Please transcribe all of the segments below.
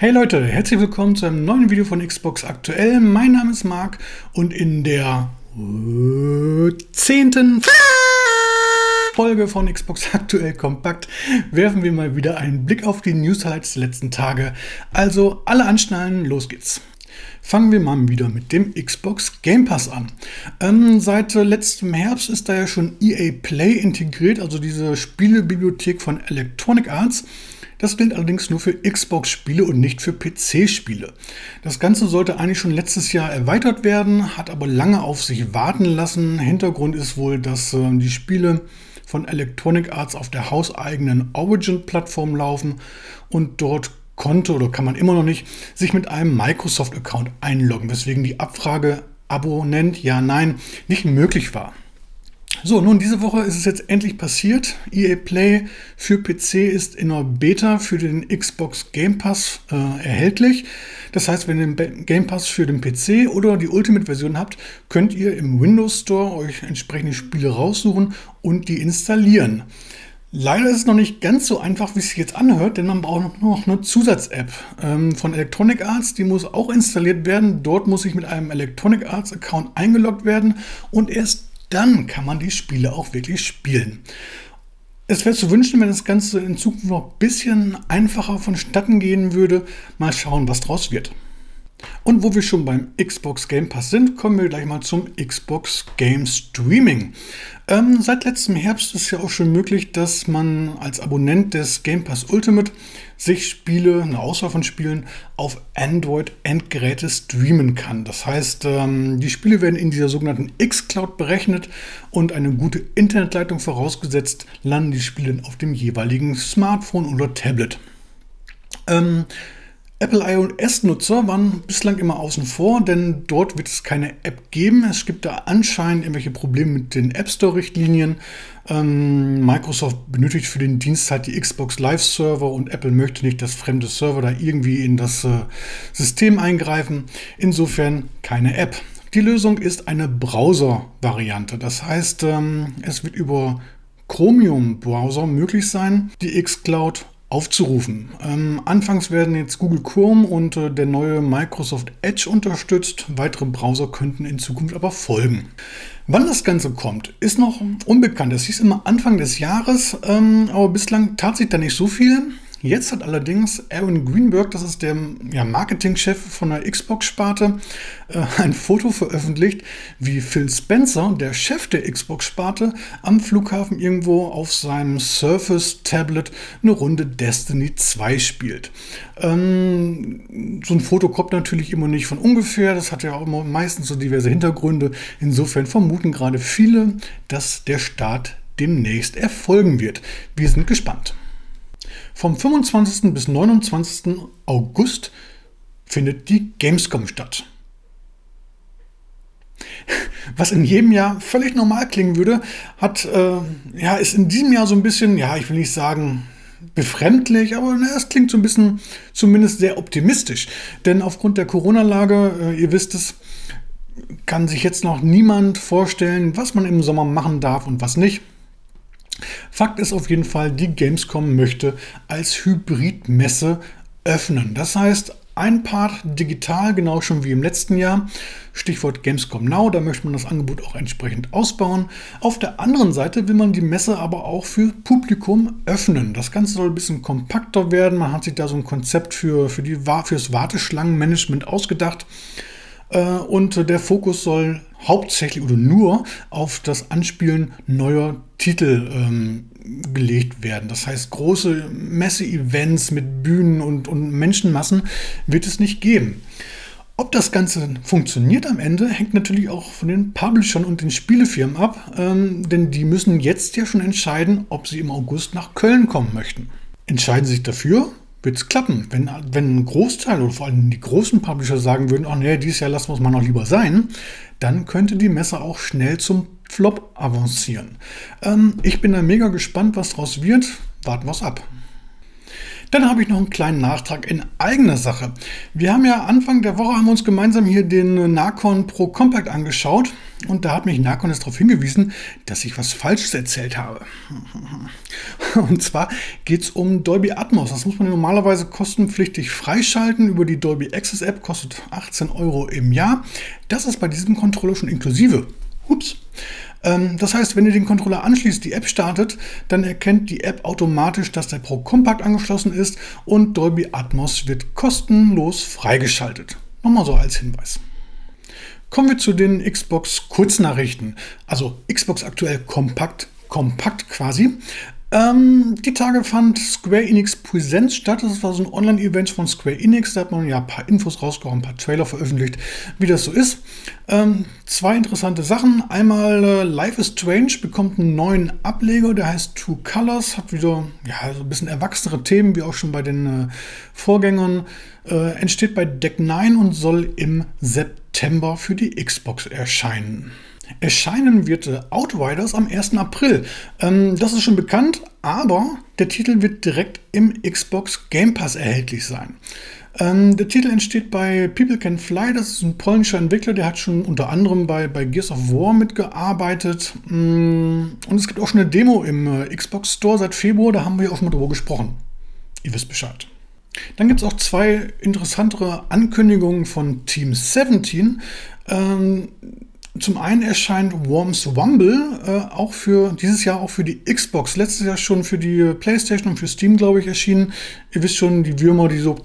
Hey Leute, herzlich willkommen zu einem neuen Video von Xbox Aktuell. Mein Name ist Marc und in der äh, zehnten Folge von Xbox Aktuell Kompakt werfen wir mal wieder einen Blick auf die News-Highlights der letzten Tage. Also alle anschnallen, los geht's. Fangen wir mal wieder mit dem Xbox Game Pass an. Ähm, seit letztem Herbst ist da ja schon EA Play integriert, also diese Spielebibliothek von Electronic Arts. Das gilt allerdings nur für Xbox-Spiele und nicht für PC-Spiele. Das Ganze sollte eigentlich schon letztes Jahr erweitert werden, hat aber lange auf sich warten lassen. Hintergrund ist wohl, dass äh, die Spiele von Electronic Arts auf der hauseigenen Origin-Plattform laufen und dort konnte oder kann man immer noch nicht sich mit einem Microsoft-Account einloggen, weswegen die Abfrage Abonnent, ja, nein, nicht möglich war. So, nun diese Woche ist es jetzt endlich passiert. EA Play für PC ist in einer Beta für den Xbox Game Pass äh, erhältlich. Das heißt, wenn ihr den Game Pass für den PC oder die Ultimate-Version habt, könnt ihr im Windows Store euch entsprechende Spiele raussuchen und die installieren. Leider ist es noch nicht ganz so einfach, wie es sich jetzt anhört, denn man braucht noch eine Zusatz-App ähm, von Electronic Arts. Die muss auch installiert werden. Dort muss ich mit einem Electronic Arts Account eingeloggt werden und erst dann kann man die Spiele auch wirklich spielen. Es wäre zu wünschen, wenn das Ganze in Zukunft noch ein bisschen einfacher vonstatten gehen würde. Mal schauen, was draus wird. Und wo wir schon beim Xbox Game Pass sind, kommen wir gleich mal zum Xbox Game Streaming. Ähm, seit letztem Herbst ist ja auch schon möglich, dass man als Abonnent des Game Pass Ultimate sich Spiele, eine Auswahl von Spielen auf Android-Endgeräte streamen kann. Das heißt, ähm, die Spiele werden in dieser sogenannten X-Cloud berechnet und eine gute Internetleitung vorausgesetzt, landen die Spiele auf dem jeweiligen Smartphone oder Tablet. Ähm, Apple iOS-Nutzer waren bislang immer außen vor, denn dort wird es keine App geben. Es gibt da anscheinend irgendwelche Probleme mit den App Store-Richtlinien. Ähm, Microsoft benötigt für den Dienst halt die Xbox Live-Server und Apple möchte nicht, dass fremde Server da irgendwie in das äh, System eingreifen. Insofern keine App. Die Lösung ist eine Browser-Variante. Das heißt, ähm, es wird über Chromium-Browser möglich sein, die xCloud aufzurufen. Ähm, anfangs werden jetzt Google Chrome und äh, der neue Microsoft Edge unterstützt. Weitere Browser könnten in Zukunft aber folgen. Wann das Ganze kommt, ist noch unbekannt. Es hieß immer Anfang des Jahres, ähm, aber bislang tat sich da nicht so viel. Jetzt hat allerdings Aaron Greenberg, das ist der ja, Marketingchef von der Xbox-Sparte, äh, ein Foto veröffentlicht, wie Phil Spencer, der Chef der Xbox-Sparte, am Flughafen irgendwo auf seinem Surface-Tablet eine Runde Destiny 2 spielt. Ähm, so ein Foto kommt natürlich immer nicht von ungefähr, das hat ja auch immer meistens so diverse Hintergründe. Insofern vermuten gerade viele, dass der Start demnächst erfolgen wird. Wir sind gespannt. Vom 25. bis 29. August findet die Gamescom statt. Was in jedem Jahr völlig normal klingen würde, hat, äh, ja, ist in diesem Jahr so ein bisschen, ja, ich will nicht sagen befremdlich, aber na, es klingt so ein bisschen zumindest sehr optimistisch. Denn aufgrund der Corona-Lage, äh, ihr wisst es, kann sich jetzt noch niemand vorstellen, was man im Sommer machen darf und was nicht. Fakt ist auf jeden Fall, die Gamescom möchte als Hybridmesse öffnen. Das heißt, ein Part digital, genau schon wie im letzten Jahr. Stichwort Gamescom Now, da möchte man das Angebot auch entsprechend ausbauen. Auf der anderen Seite will man die Messe aber auch für Publikum öffnen. Das Ganze soll ein bisschen kompakter werden. Man hat sich da so ein Konzept für, für, die, fürs Warteschlangenmanagement ausgedacht. Äh, und der Fokus soll hauptsächlich oder nur auf das Anspielen neuer Titel ähm, gelegt werden. Das heißt, große Messe-Events mit Bühnen und, und Menschenmassen wird es nicht geben. Ob das Ganze funktioniert am Ende, hängt natürlich auch von den Publishern und den Spielefirmen ab, ähm, denn die müssen jetzt ja schon entscheiden, ob sie im August nach Köln kommen möchten. Entscheiden sich dafür, wird es klappen. Wenn, wenn ein Großteil oder vor allem die großen Publisher sagen würden, ach nee, dieses Jahr lassen wir es mal noch lieber sein, dann könnte die Messe auch schnell zum Flop avancieren. Ähm, ich bin da mega gespannt, was daraus wird. Warten wir es ab. Dann habe ich noch einen kleinen Nachtrag in eigener Sache. Wir haben ja Anfang der Woche haben wir uns gemeinsam hier den Narcon Pro Compact angeschaut und da hat mich Narcon jetzt darauf hingewiesen, dass ich was Falsches erzählt habe. Und zwar geht es um Dolby Atmos. Das muss man normalerweise kostenpflichtig freischalten über die Dolby Access App, kostet 18 Euro im Jahr. Das ist bei diesem Controller schon inklusive. Ups. Ähm, das heißt, wenn ihr den Controller anschließt, die App startet, dann erkennt die App automatisch, dass der Pro Compact angeschlossen ist und Dolby Atmos wird kostenlos freigeschaltet. Nochmal so als Hinweis. Kommen wir zu den Xbox Kurznachrichten. Also Xbox aktuell kompakt, kompakt quasi. Ähm, die Tage fand Square Enix Präsenz statt. Das war so ein Online-Event von Square Enix. Da hat man ja ein paar Infos rausgehauen, ein paar Trailer veröffentlicht, wie das so ist. Ähm, zwei interessante Sachen. Einmal äh, Life is Strange bekommt einen neuen Ableger, der heißt Two Colors, hat wieder ja, so ein bisschen erwachsenere Themen, wie auch schon bei den äh, Vorgängern. Äh, entsteht bei Deck 9 und soll im September für die Xbox erscheinen. Erscheinen wird äh, Outriders am 1. April. Ähm, das ist schon bekannt, aber der Titel wird direkt im Xbox Game Pass erhältlich sein. Ähm, der Titel entsteht bei People Can Fly, das ist ein polnischer Entwickler, der hat schon unter anderem bei, bei Gears of War mitgearbeitet. Mm, und es gibt auch schon eine Demo im äh, Xbox Store seit Februar, da haben wir auch schon mal drüber gesprochen. Ihr wisst Bescheid. Dann gibt es auch zwei interessantere Ankündigungen von Team 17. Ähm, zum einen erscheint Worms Wumble äh, auch für dieses Jahr auch für die Xbox. Letztes Jahr schon für die PlayStation und für Steam, glaube ich, erschienen. Ihr wisst schon, die Würmer, die so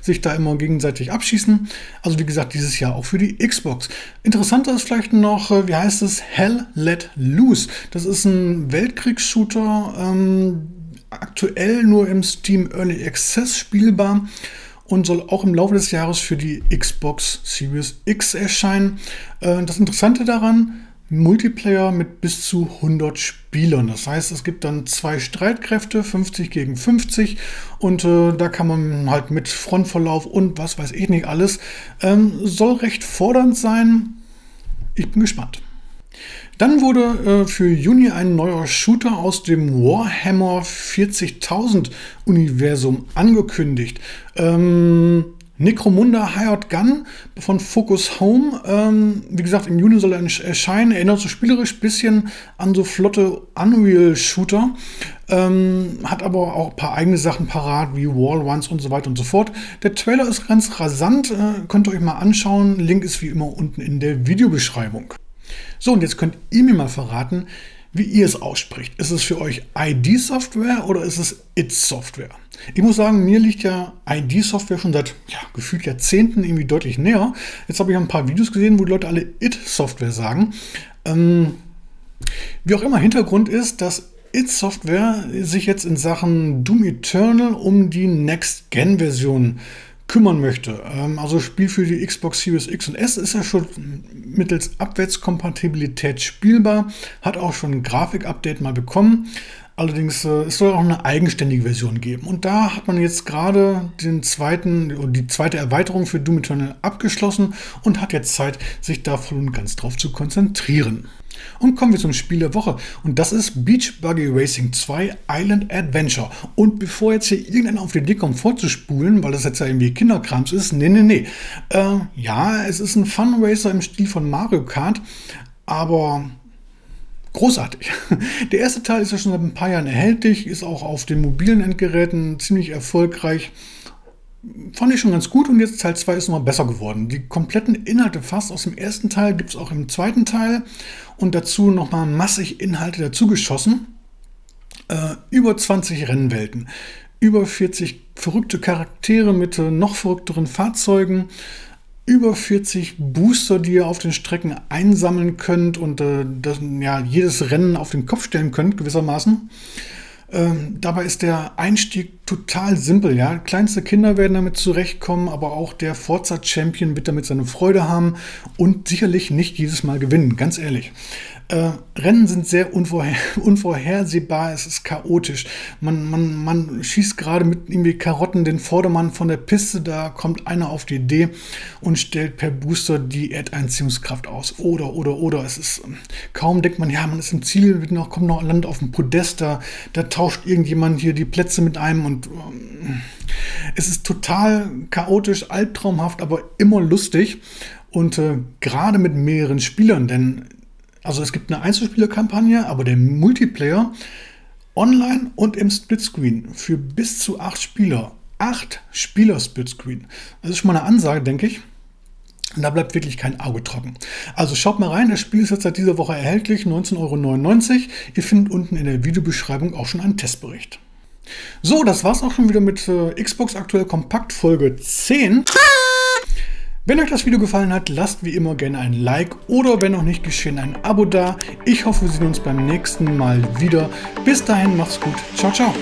sich da immer gegenseitig abschießen. Also wie gesagt, dieses Jahr auch für die Xbox. Interessanter ist vielleicht noch, äh, wie heißt es, Hell Let Loose. Das ist ein Weltkriegsshooter, ähm, aktuell nur im Steam Early Access spielbar und soll auch im Laufe des Jahres für die Xbox Series X erscheinen. Äh, das Interessante daran, Multiplayer mit bis zu 100 Spielern. Das heißt, es gibt dann zwei Streitkräfte, 50 gegen 50 und äh, da kann man halt mit Frontverlauf und was weiß ich nicht alles. Ähm, soll recht fordernd sein. Ich bin gespannt. Dann wurde äh, für Juni ein neuer Shooter aus dem Warhammer 40.000 Universum angekündigt. Ähm, Necromunda Hired Gun von Focus Home. Ähm, wie gesagt, im Juni soll er erscheinen. Erinnert so spielerisch ein bisschen an so flotte Unreal-Shooter. Ähm, hat aber auch ein paar eigene Sachen parat, wie Wall Runs und so weiter und so fort. Der Trailer ist ganz rasant. Äh, könnt ihr euch mal anschauen. Link ist wie immer unten in der Videobeschreibung. So, und jetzt könnt ihr mir mal verraten, wie ihr es ausspricht. Ist es für euch ID-Software oder ist es It-Software? Ich muss sagen, mir liegt ja ID-Software schon seit ja, gefühlt Jahrzehnten irgendwie deutlich näher. Jetzt habe ich ein paar Videos gesehen, wo die Leute alle It-Software sagen. Ähm, wie auch immer, Hintergrund ist, dass It Software sich jetzt in Sachen Doom Eternal um die Next-Gen-Version kümmern möchte. Ähm, also Spiel für die Xbox Series X und S ist ja schon mittels Abwärtskompatibilität spielbar, hat auch schon ein Grafik-Update mal bekommen. Allerdings äh, es soll auch eine eigenständige Version geben. Und da hat man jetzt gerade den zweiten, die zweite Erweiterung für Doom Eternal abgeschlossen und hat jetzt Zeit, sich da voll und ganz drauf zu konzentrieren. Und kommen wir zum Spiel der Woche. Und das ist Beach Buggy Racing 2 Island Adventure. Und bevor jetzt hier irgendeiner auf die Idee kommt, vorzuspulen, weil das jetzt ja irgendwie Kinderkrams ist, nee, nee, nee. Äh, ja, es ist ein Fun Racer im Stil von Mario Kart, aber großartig. Der erste Teil ist ja schon seit ein paar Jahren erhältlich, ist auch auf den mobilen Endgeräten ziemlich erfolgreich. Fand ich schon ganz gut und jetzt Teil 2 ist nochmal besser geworden. Die kompletten Inhalte fast aus dem ersten Teil gibt es auch im zweiten Teil und dazu nochmal massig Inhalte dazugeschossen. Äh, über 20 Rennwelten, über 40 verrückte Charaktere mit äh, noch verrückteren Fahrzeugen, über 40 Booster, die ihr auf den Strecken einsammeln könnt und äh, das, ja, jedes Rennen auf den Kopf stellen könnt, gewissermaßen. Ähm, dabei ist der Einstieg total simpel. Ja? Kleinste Kinder werden damit zurechtkommen, aber auch der Forza Champion wird damit seine Freude haben und sicherlich nicht jedes Mal gewinnen, ganz ehrlich. Äh, Rennen sind sehr unvorher unvorhersehbar, es ist chaotisch. Man, man, man schießt gerade mit irgendwie Karotten den Vordermann von der Piste, da kommt einer auf die Idee und stellt per Booster die Erdeinziehungskraft aus. Oder, oder, oder. Es ist kaum denkt man, ja, man ist im Ziel, noch, kommt noch Land auf dem Podest, da, da tauscht irgendjemand hier die Plätze mit einem und ähm, es ist total chaotisch, albtraumhaft, aber immer lustig und äh, gerade mit mehreren Spielern, denn also es gibt eine Einzelspielerkampagne, aber der Multiplayer online und im Splitscreen für bis zu acht Spieler. Acht Spieler Splitscreen. Das ist schon mal eine Ansage, denke ich. Und da bleibt wirklich kein Auge trocken. Also schaut mal rein, das Spiel ist jetzt seit dieser Woche erhältlich, 19,99 Euro. Ihr findet unten in der Videobeschreibung auch schon einen Testbericht. So, das war's auch schon wieder mit äh, Xbox Aktuell Kompakt Folge 10. Wenn euch das Video gefallen hat, lasst wie immer gerne ein Like oder wenn noch nicht geschehen, ein Abo da. Ich hoffe, wir sehen uns beim nächsten Mal wieder. Bis dahin, macht's gut. Ciao, ciao.